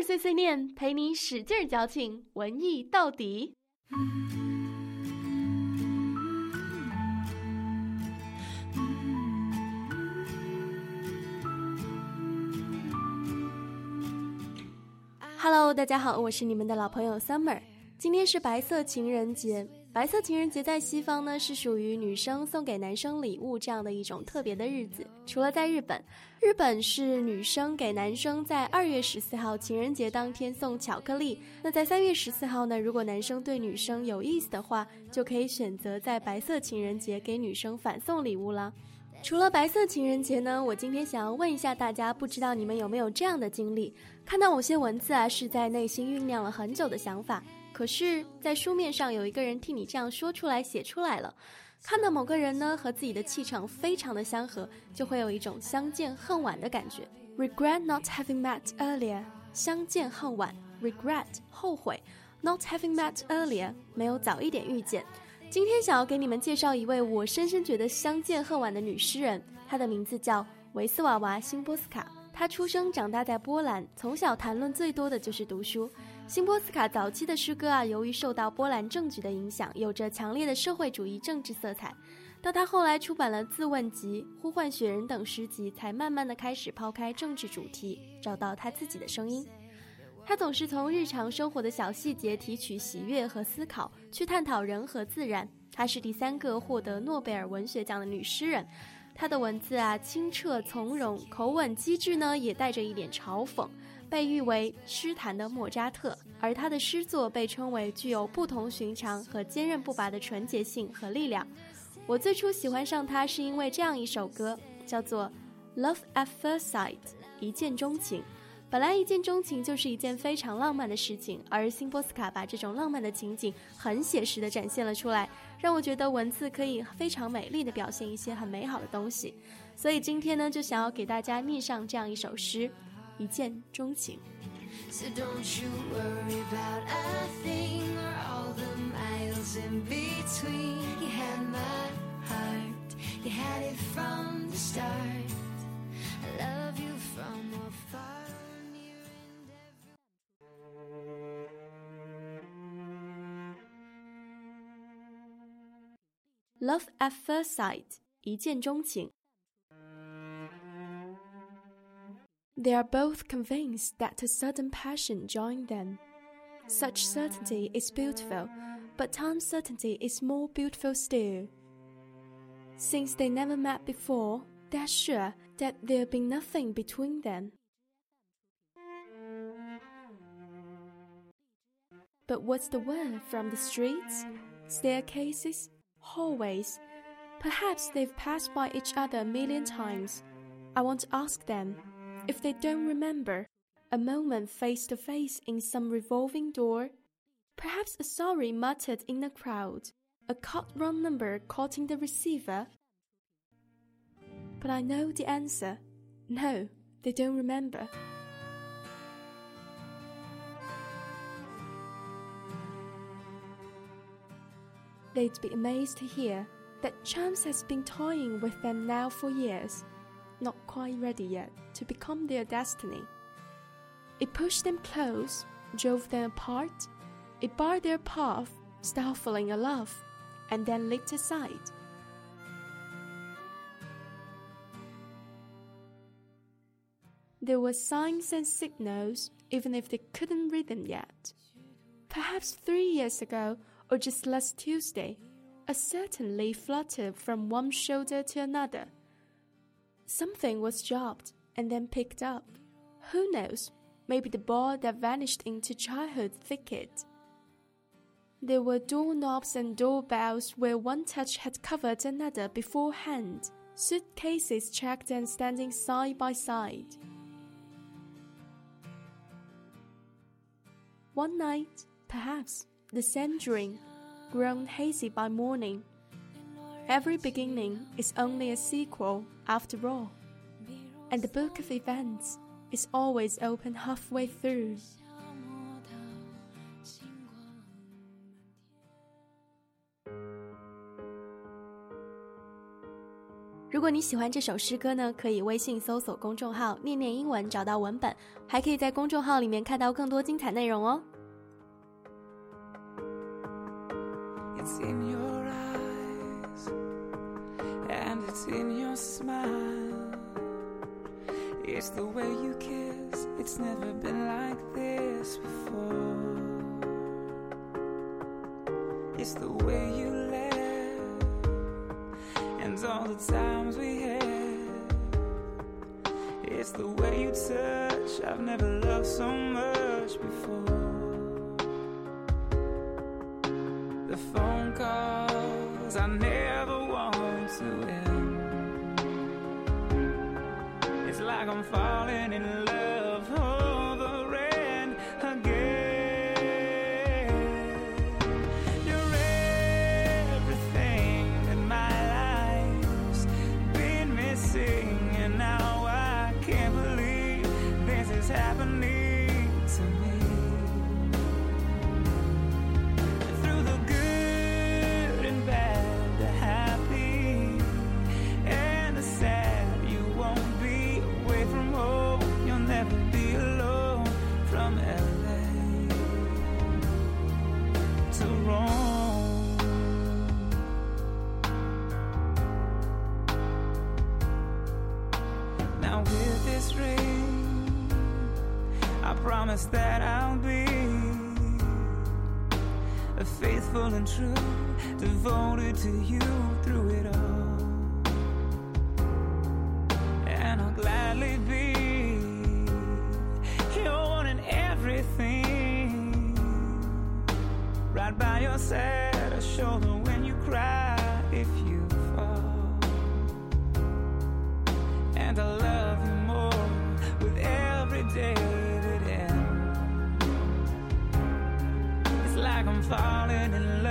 碎碎念，陪你使劲矫情，文艺到底。Hello，大家好，我是你们的老朋友 Summer。今天是白色情人节。白色情人节在西方呢，是属于女生送给男生礼物这样的一种特别的日子。除了在日本，日本是女生给男生在二月十四号情人节当天送巧克力。那在三月十四号呢，如果男生对女生有意思的话，就可以选择在白色情人节给女生反送礼物了。除了白色情人节呢，我今天想要问一下大家，不知道你们有没有这样的经历：看到某些文字啊，是在内心酝酿了很久的想法。可是，在书面上有一个人替你这样说出来、写出来了。看到某个人呢和自己的气场非常的相合，就会有一种相见恨晚的感觉。Regret not having met earlier，相见恨晚。Regret 后悔，not having met earlier 没有早一点遇见。今天想要给你们介绍一位我深深觉得相见恨晚的女诗人，她的名字叫维斯瓦娃·辛波斯卡。她出生长大在波兰，从小谈论最多的就是读书。辛波斯卡早期的诗歌啊，由于受到波兰政局的影响，有着强烈的社会主义政治色彩。到他后来出版了《自问集》《呼唤雪人》等诗集，才慢慢的开始抛开政治主题，找到他自己的声音。他总是从日常生活的小细节提取喜悦和思考，去探讨人和自然。她是第三个获得诺贝尔文学奖的女诗人。她的文字啊，清澈从容，口吻机智呢，也带着一点嘲讽。被誉为诗坛的莫扎特，而他的诗作被称为具有不同寻常和坚韧不拔的纯洁性和力量。我最初喜欢上他是因为这样一首歌，叫做《Love at First Sight》，一见钟情。本来一见钟情就是一件非常浪漫的事情，而辛波斯卡把这种浪漫的情景很写实的展现了出来，让我觉得文字可以非常美丽的表现一些很美好的东西。所以今天呢，就想要给大家念上这样一首诗。一见钟情。So don't you worry about a thing or all the miles in between. You had my heart, you had it from the start. I love you from afar. Near and Love at first sight，一见钟情。 They are both convinced that a sudden passion joined them. Such certainty is beautiful, but uncertainty is more beautiful still. Since they never met before, they are sure that there'll be nothing between them. But what's the word from the streets, staircases, hallways? Perhaps they've passed by each other a million times. I want to ask them if they don't remember, a moment face to face in some revolving door, perhaps a sorry muttered in the crowd, a cut wrong number caught in the receiver. But I know the answer. No, they don't remember. They'd be amazed to hear that chance has been toying with them now for years not quite ready yet to become their destiny. It pushed them close, drove them apart, it barred their path, stifling a love, and then leaped aside. There were signs and signals, even if they couldn't read them yet. Perhaps three years ago, or just last Tuesday, a certain leaf fluttered from one shoulder to another Something was dropped and then picked up. Who knows? Maybe the ball that vanished into childhood thicket. There were doorknobs and doorbells where one touch had covered another beforehand, suitcases checked and standing side by side. One night, perhaps, the same dream, grown hazy by morning, Every beginning is only a sequel after all, and the book of events is always open halfway through. 如 果你喜欢这首诗歌呢，可以微信搜索公众号“念念英文”找到文本，还可以在公众号里面看到更多精彩内容哦。It's in your eyes and it's in your smile. It's the way you kiss, it's never been like this before. It's the way you laugh and all the times we had. It's the way you touch, I've never loved so much before. Like I'm falling in love over and again. You're everything that my life's been missing, and now I can't believe this is happening promise that I'll be a faithful and true, devoted to you through it all. Your side, a shoulder when you cry if you fall. And I love you more with every day that ends. It's like I'm falling in